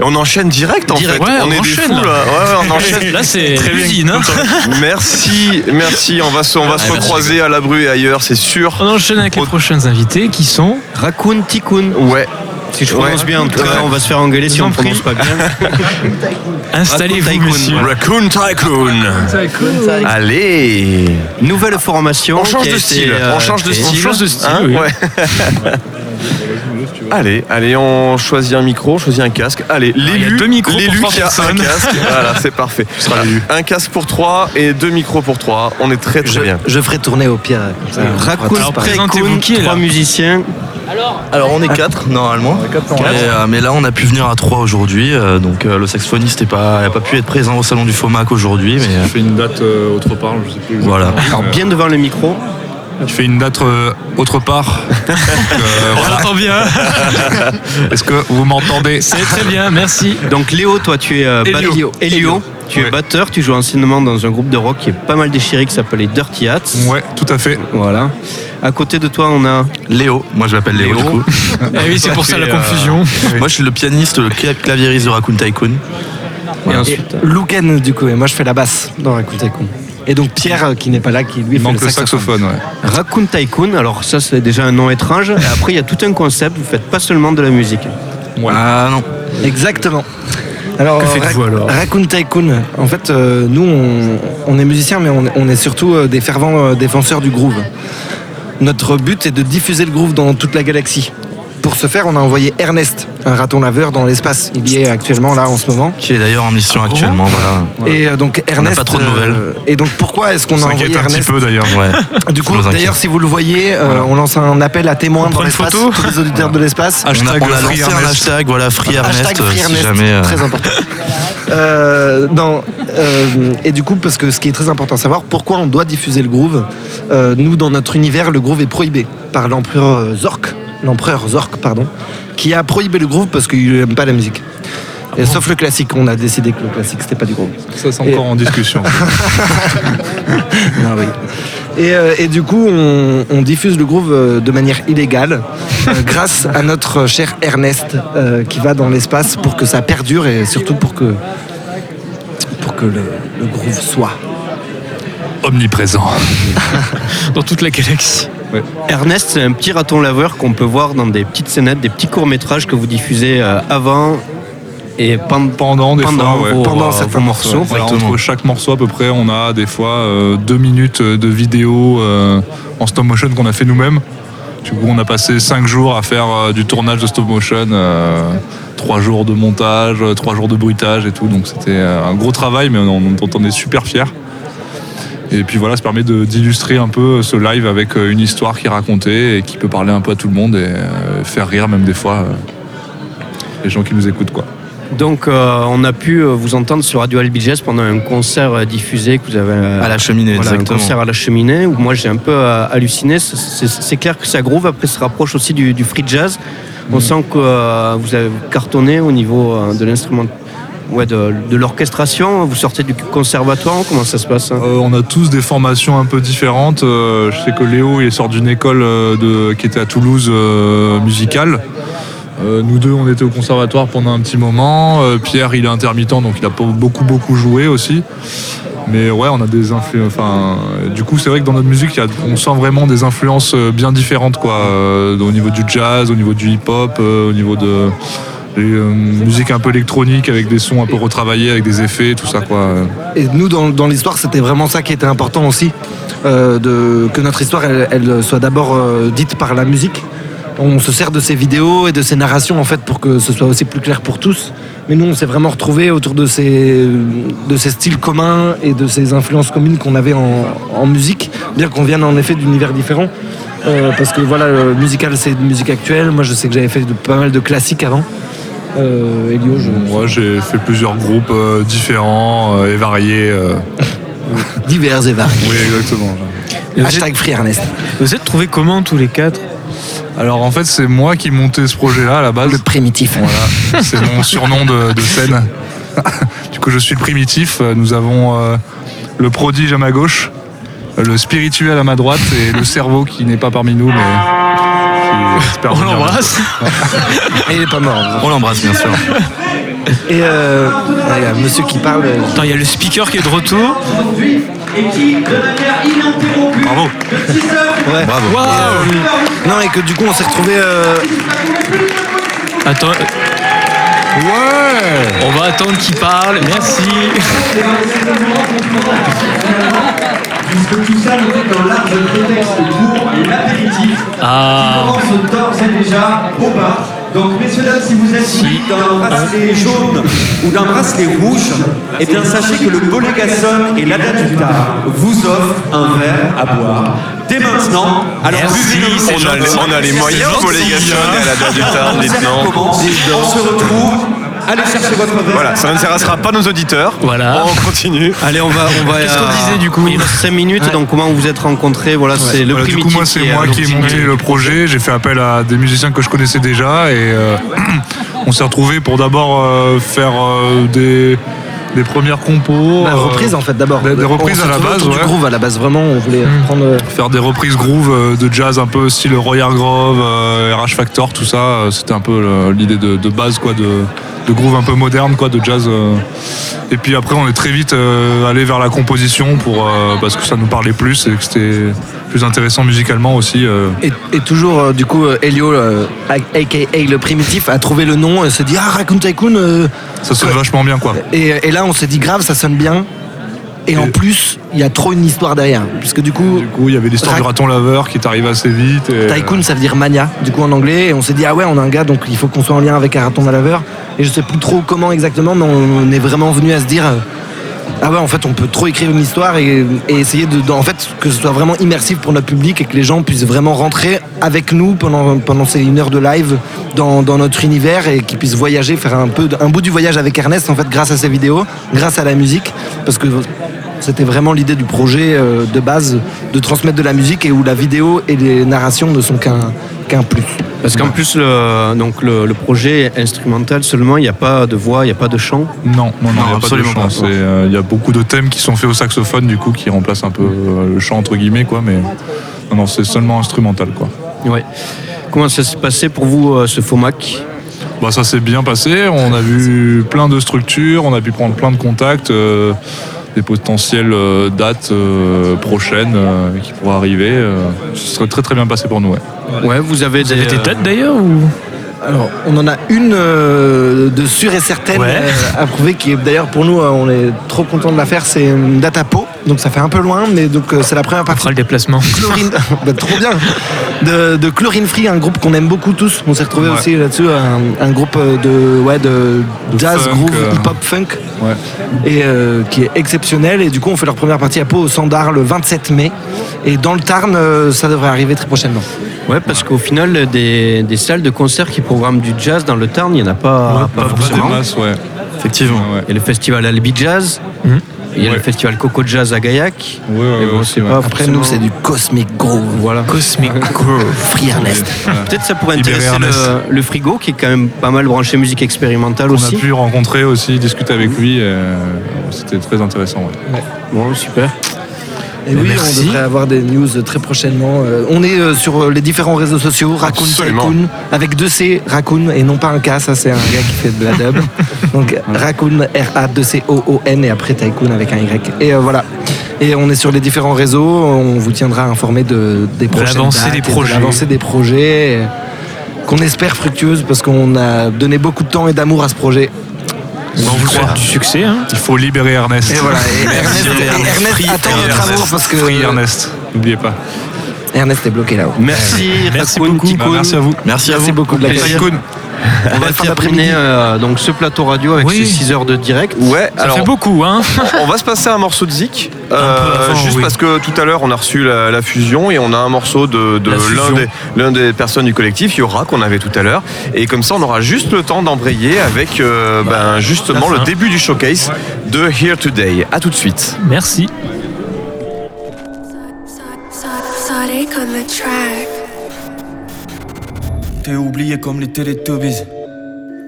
Et on enchaîne direct en Direct. fait. Ouais, on, on est des enchaîne, fous là. là. Ouais, ouais, on enchaîne. Là, c'est Très bien. l'usine. hein. Merci, merci. On va se, on va se Ouais, recroiser à la bru et ailleurs, c'est sûr. On enchaîne avec les Au- prochains invités qui sont. Raccoon Tikkun. Ouais. Si je Ouais. prononce bien, en tout cas, Ouais. on va se faire engueuler si on ne prononce pas bien. Installez-vous, Tycoon. Raccoon Tycoon. Allez. Nouvelle formation. On change de style. euh, on change de style. On change de style, Hein Allez, allez, on choisit un micro, on choisit un casque. Allez, il y a l'élu, deux micros pour l'élu qui a un casque. Voilà, c'est parfait. Un casque pour trois et deux micros pour trois. On est très très Je, bien. je ferai tourner au pire. Raccoon Alors, présentez-vous qui est là trois musiciens. Alors on est quatre normalement. Mais, euh, mais là on a pu venir à trois aujourd'hui. euh, donc euh, le saxophoniste n'a pas, pu être présent au salon du FOMAC aujourd'hui. Mais Je fais une date euh, autre part, je sais plus. exactement. Voilà. Alors bien devant le micro. Euh, Je fais une date euh, autre part. Donc, euh, On voilà. entend bien. Est-ce que vous m'entendez? C'est très bien, merci. Donc Léo, toi tu es euh, Elio. bat- Elio. Tu es batteur, tu joues anciennement dans un groupe de rock qui est pas mal déchiré qui s'appelle les Dirty Hats. Ouais, tout à fait. Voilà. À côté de toi, on a Léo, moi je m'appelle Léo, Léo. du coup. Eh oui, c'est pour ça la confusion. Moi je suis le pianiste, le cla- claviériste de Raccoon Tycoon. et ensuite Luken, du coup, et moi je fais la basse dans Raccoon Tycoon. Et donc Pierre, euh, qui n'est pas là, qui lui Il fait manque le saxophone. saxophone, ouais. Raccoon Tycoon. Alors ça c'est déjà un nom étrange. Et après il y a tout un concept. Vous faites pas seulement de la musique. Ah non. Exactement. Alors, Que faites-vous Ra- alors Raccoon Tycoon, en fait, euh, nous, on, on est musiciens, mais on, on est surtout euh, des fervents euh, défenseurs du groove. Notre but est de diffuser le groove dans toute la galaxie. Pour ce faire, on a envoyé Ernest, un raton laveur, dans l'espace. Il y est actuellement là en ce moment. Qui est d'ailleurs en mission actuellement. Voilà. Et euh, donc Ernest. pas trop de nouvelles. euh, et donc pourquoi est-ce qu'on On a envoyé un petit peu d'ailleurs. Ouais. Du coup, d'ailleurs, si vous le voyez, euh, on lance un appel à témoins dans une l'espace. photo Tous les auditeurs de l'espace. On a, on a lancé un hashtag, voilà, Free Ernest, Hashtag Free si Ernest, jamais. euh, très important. Euh, non, euh, et du coup, parce que ce qui est très important à savoir, pourquoi on doit diffuser le groove Euh, Nous, dans notre univers, le groove est prohibé par l'empereur Zork, l'empereur Zork, pardon, qui a prohibé le groove parce qu'il n'aime pas la musique. Et sauf le classique, on a décidé que le classique c'était pas du groove. Ça c'est Et- encore en discussion. Ah oui. Et, euh, et du coup, on, on diffuse le groove euh, de manière illégale euh, grâce à notre cher Ernest euh, qui va dans l'espace pour que ça perdure et surtout pour que, pour que le, le groove soit. Omniprésent. Dans toute la galaxie. Ernest c'est un petit raton laveur qu'on peut voir dans des petites scénettes, des petits courts métrages que vous diffusez euh, avant et pen- Pendant des pendant, fois, ouais. vos, Pendant euh, certains morceaux. Voilà, entre chaque morceau à peu près, on a des fois euh, deux minutes de vidéo euh, en stop motion qu'on a fait nous-mêmes. Du coup, on a passé cinq jours à faire euh, du tournage de stop motion, euh, trois jours de montage, euh, trois jours de bruitage et tout. Donc c'était euh, un gros travail, mais on, dont on est super fiers. Et puis voilà, ça permet d'illustrer un peu ce live avec euh, une histoire qui est racontée et qui peut parler un peu à tout le monde et euh, faire rire même des fois euh, les gens qui nous écoutent quoi. Donc euh, on a pu vous entendre sur Radio Albiges pendant un concert diffusé que vous avez À la cheminée, voilà, un exactement. concert à la cheminée où moi j'ai un peu halluciné. C'est- clair que ça groove. Après, ça se rapproche aussi du, du free jazz. On sent que euh, vous avez cartonné au niveau de l'instrument, ouais, de, l'orchestration. Vous sortez du conservatoire. Comment ça se passe hein? Euh, on a tous des formations un peu différentes. Euh, je sais que Léo il sort d'une école euh, qui était à Toulouse musicale. Nous deux, on était au conservatoire pendant un petit moment. Pierre, il est intermittent, donc il a beaucoup beaucoup joué aussi. Mais ouais, on a des influences. Du coup, c'est vrai que dans notre musique, on sent vraiment des influences bien différentes, quoi. Au niveau du jazz, au niveau du hip-hop, au niveau de des, euh, musique un peu électronique avec des sons un peu retravaillés, avec des effets, tout ça, quoi. Et nous, dans, dans l'histoire, c'était vraiment ça qui était important aussi, euh, de, que notre histoire, elle, soit d'abord euh, dite par la musique. On se sert de ces vidéos et de ces narrations en fait pour que ce soit aussi plus clair pour tous. Mais nous, on s'est vraiment retrouvés autour de ces, de ces styles communs et de ces influences communes qu'on avait en, musique, bien qu'on vienne en effet d'univers différents. Euh, parce que voilà, le musical, c'est musique actuelle. Moi, je sais que j'avais fait pas mal de classiques avant. Euh, Elio, je... Moi, j'ai fait plusieurs groupes euh, différents euh, et variés. euh. divers et variés. Oui, exactement. Et vous, êtes, Hashtag Free Ernest. vous êtes trouvés comment tous les quatre? Alors, en fait, c'est moi qui montais ce projet-là à la base. Le primitif. Voilà, c'est mon surnom de, de scène. du coup, je suis le primitif. Nous avons euh, le prodige à ma gauche, le spirituel à ma droite et le cerveau qui n'est pas parmi nous, mais On venir l'embrasse. Et il est pas mort. On l'embrasse, bien sûr. Et euh, il y a un monsieur qui parle. euh, Attends, il y a le speaker qui est de retour. Bravo. Ouais. Bravo. Waouh Euh, non, et que du coup, on s'est retrouvé. euh, Attends. Ouais On va attendre qu'il parle. Merci. Puisque tout ça n'était qu'un large prétexte pour l'apéritif. Ah. commence d'ores et déjà au bar. Donc, messieurs, dames, si vous êtes suivis d'un bracelet jaune ou d'un bracelet rouge, eh bien, sachez que le Bolégason et l'Adadutar vous offrent un verre à boire dès maintenant. Alors, Merci, c'est pour On a, les, on a les moyens pour les gâchons et à la date du concert maintenant. On se retrouve. Allez chercher votre verre. Voilà, ça n'intéressera pas nos auditeurs. Voilà. On continue. Allez, on va. On va Qu'est-ce qu'on disait, du coup Il reste 5 minutes, donc comment vous vous êtes rencontrés Voilà, c'est le Voilà, du coup, moi, c'est moi qui ai monté le projet. J'ai fait appel à des musiciens que je connaissais déjà et euh, on s'est retrouvés pour d'abord euh, faire euh, des, des premières compos. la euh, reprise en fait d'abord. des- des reprises à la base, autour du ouais. groove à la base, vraiment, on voulait prendre. euh, faire des reprises groove euh, de jazz un peu style Roy Hargrove, euh, RH Factor, tout ça. euh, C'était un peu euh, l'idée de, de base quoi, de, de groove un peu moderne, quoi, de jazz. euh. Et puis après, on est très vite euh, allé vers la composition pour, euh, parce que ça nous parlait plus et que c'était plus intéressant musicalement aussi. Et, et toujours, du coup, Elio, aka le primitif, a trouvé le nom et se dit Ah, Raccoon Tycoon Ça sonne vachement bien, quoi. et, et là, on s'est dit grave, ça sonne bien. Et en plus, il y a trop une histoire derrière. Puisque du coup, Du coup, il y avait l'histoire du raton laveur qui est arrivé assez vite. Et, Tycoon, ça veut dire mania, du coup en anglais. Et on s'est dit, ah ouais, on a un gars, donc il faut qu'on soit en lien avec un raton laveur. Et je sais plus trop comment exactement, mais on est vraiment venu à se dire, euh, ah ouais, en fait, on peut trop écrire une histoire et, et essayer de, de- en fait, que ce soit vraiment immersif pour notre public et que les gens puissent vraiment rentrer avec nous pendant, pendant ces une heure de live dans, dans notre univers et qu'ils puissent voyager, faire un peu, un bout du voyage avec Ernest, en fait, grâce à ces vidéos, grâce à la musique, parce que c'était vraiment l'idée du projet euh, de base de transmettre de la musique et où la vidéo et les narrations ne sont qu'un qu'un plus. Parce qu'en plus, le, donc le, le projet est instrumental seulement, il n'y a pas de voix, il n'y a pas de chant. Non, non, non, il n'y a pas de absolument chant. pas. C'est, euh, Il y a beaucoup de thèmes qui sont faits au saxophone, du coup, qui remplacent un peu euh, le chant, entre guillemets, quoi. Mais non, non, c'est seulement instrumental, quoi. Ouais. Comment ça s'est passé pour vous, euh, ce FOMAC? Bah, ça s'est bien passé. On a vu plein de structures, on a pu prendre plein de contacts, euh, des potentielles euh, dates euh, prochaines euh, qui pourraient arriver. euh. ce serait très très bien passé pour nous. Ouais. Ouais, vous avez Vous avez des euh, dates d'ailleurs ou? Alors, on en a une euh, de sûre et certaine Ouais. euh, à prouver qui est d'ailleurs pour nous, euh, on est trop content de la faire. C'est une date à Pau, donc ça fait un peu loin, mais donc euh, c'est la première on partie. fera le déplacement Chlorine, Bah, trop bien. De, de Chlorine Free, un groupe qu'on aime beaucoup tous. On s'est retrouvé Ouais. aussi là-dessus, un, un groupe de, ouais, de, De jazz, funk, groove, euh, hip-hop, funk, Ouais. et euh, qui est exceptionnel. Et du coup, on fait leur première partie à Pau au Sandar le 27 mai. Et dans le Tarn, euh, ça devrait arriver très prochainement. Ouais, parce qu'au final, des, des salles de concert qui programment du jazz dans le Tarn, il n'y en a pas, pas Pas forcément. des masses, ouais. Effectivement. Ouais, Il y a le festival Albi Jazz, Mhm. il y a Ouais. le festival Coco Jazz à Gaillac. Ouais, ouais, Mais bon, ouais, c'est ouais. pas Après, forcément- nous, c'est du Cosmic Groove. Voilà. Cosmic Groove. Free Ernest. Peut-être ça pourrait intéresser le, le frigo qui est quand même pas mal branché musique expérimentale On aussi. a pu rencontrer aussi, discuter avec lui. euh, C'était très intéressant. ouais. Bon, super. Et oui, merci. on devrait avoir des news très prochainement. Euh, on est euh, sur euh, les différents réseaux sociaux, Raccoon. Tycoon, avec deux C, Raccoon, et non pas un K, ça c'est un gars qui fait de la dub. Donc Raccoon, R-A-2-C-O-O-N, et après Tycoon avec un Y. Et euh, voilà. Et on est sur les différents réseaux, on vous tiendra informé de, des l'avancée dates des et de projets. l'avancée des projets, et qu'on espère fructueuse, parce qu'on a donné beaucoup de temps et d'amour à ce projet. On vous souhaite du succès. Hein. Il faut libérer Ernest. Et voilà, et Ernest, et Ernest Free attend notre Ernest. amour, parce que Free Ernest, n'oubliez pas. Ernest est bloqué là-haut. Merci, Merci beaucoup. Bah, merci à vous. Merci à Merci vous. beaucoup de la. Tycoon. On va terminer euh, donc ce plateau radio avec Oui. ces 6 heures de direct. Ouais, Ça alors fait beaucoup, hein on va se passer un morceau de Zik. euh, avant, juste oui. parce que tout à l'heure on a reçu la, la fusion et on a un morceau de, de l'un des, personnes du collectif, Yora, qu'on avait tout à l'heure. Et comme ça on aura juste le temps d'embrayer avec euh, ben, justement le début du showcase de Here Today. A tout de suite. Merci. T'es oublié comme les Teletubbies.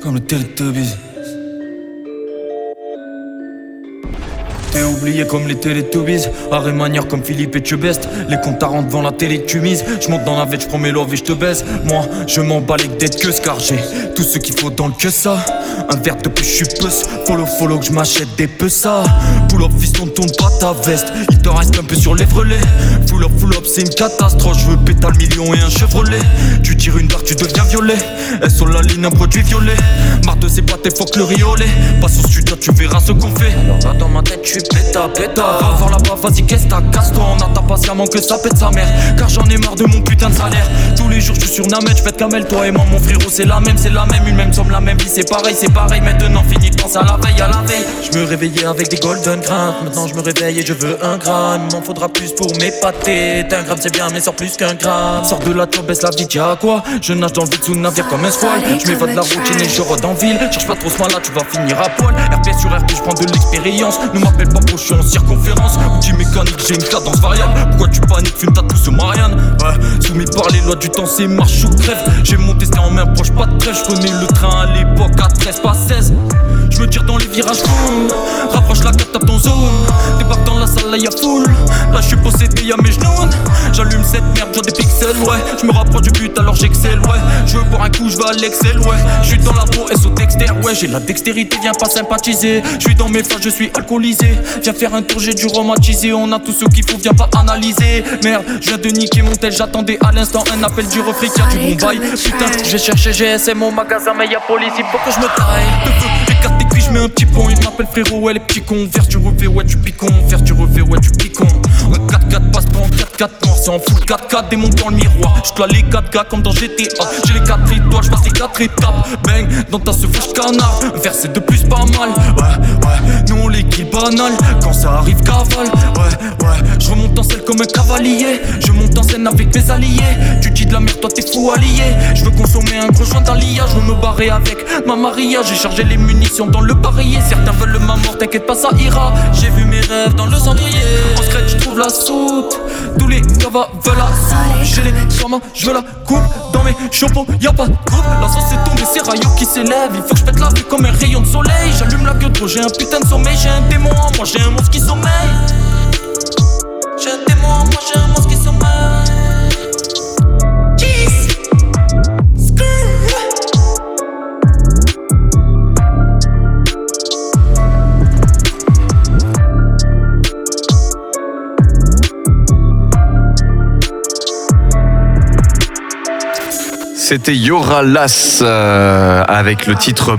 Comme les Teletubbies. T'es oublié comme les Teletubbies. Arrêt manière comme Philippe et Tchebest Les comptes à devant la télé tu mises. Je monte dans la vête, je mes love et je te baise Moi je m'en bats les d'être que car j'ai tout ce qu'il faut dans le que ça. Un verre de plus je suis Follow follow que je m'achète des peu ça Pull up fiston tourne pas ta veste. Il te reste un peu sur les vrelets Full up full up c'est une catastrophe. Je veux péter le million et un Chevrolet. Tu tires une barre tu deviens violet. Elles sont la ligne un produit violet. Marre de ces pâtés faut que le riolet. Passe au studio tu verras ce qu'on fait. Alors là dans ma tête suis péta péta Va voir là-bas vas-y qu'est-ce que t'as casse-toi. On attend patiemment que ça pète sa mère. Car j'en ai marre de mon putain de salaire. Tous les jours je suis sur Namet je fais camel Toi et moi mon frérot c'est la même c'est la même Une même somme la même vie c'est pareil c'est pareil. Maintenant fini de penser à la veille à la veille. Je me réveillais avec des golden grams Maintenant je me réveille et je veux un gramme. Il m'en faudra plus pour m'épater. Un gramme c'est bien mais sors plus qu'un gramme. Sors de la tour baisse la vie à quoi? Je nage dans le vide sous navire comme un squal Je m'évade de la routine et je rôde en ville. Cherche pas trop ce là tu vas finir à poil. RP sur RP je prends de l'expérience. Ne m'appelle pas pour je suis en circonférence. Outil mécanique j'ai une cadence variable Pourquoi tu paniques fume ta tout ce Marianne. Ouais soumis par les lois du temps c'est marche ou crève. J'ai mon destin en main proche pas de trêve Je connais le train à l'époque à 13 pas 16 je me tire dans les virages fous Rapproche la carte, tape ton zone. Débarque dans la salle, là y'a foule. Là je suis possédé, y'a mes genoux. J'allume cette merde, j'en des pixels, ouais. Je me rapproche du but, alors j'excelle, ouais. Je veux boire un coup, je vais à l'excel, ouais. Je suis dans la peau, SO dexter, ouais. J'ai la dextérité, viens pas sympathiser. Je suis dans mes phases, je suis alcoolisé. Viens faire un tour, j'ai du romantisé On a tout ce qu'il faut, viens pas analyser Merde, je viens de niquer mon tel J'attendais à l'instant un appel du refric, y'a du Bombay Putain, j'ai cherché GSM au magasin Mais y'a police, il faut que je me taille. J'écarte tes cuits, je mets un petit pont. Il m'appelle frérot, elle est petit con. Vers tu refais, ouais tu picon Vers tu refais, ouais tu picon Un 4-4 passe pas en 4-4 noir C'est en full 4-4, démonte dans le miroir. Je les 4K comme dans GTA J'ai les 4 étoiles, je passe les 4 étapes. Bang, dans ta souffle canard. Verset de plus pas mal. Ouais, ouais, nous on les kill banal. Quand ça arrive cavale. Ouais, ouais, je remonte en scène comme un cavalier. Je monte en scène avec mes alliés. Tu dis de la merde, toi t'es fou allié. Je veux consommer un gros joint d'alliage Je me barrer avec ma Maria. J'ai chargé les munitions dans le barillet Certains veulent ma mort, t'inquiète pas ça ira. J'ai vu mes rêves dans le cendrier. En scratch je la soute Tous les gavas veulent la soupe. J'ai les soins, je veux la coupe. Dans mes chapeaux y'a pas de coupe. La sauce est tombée, c'est Rayo qui s'élève. Il faut que je pète la vie comme un rayon de soleil. J'allume la gueule trop, j'ai un putain de sommeil. J'ai un démon en moi, j'ai un monstre qui sommeille C'était Yoralas euh, avec le titre